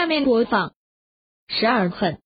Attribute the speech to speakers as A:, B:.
A: 下面播放十二恨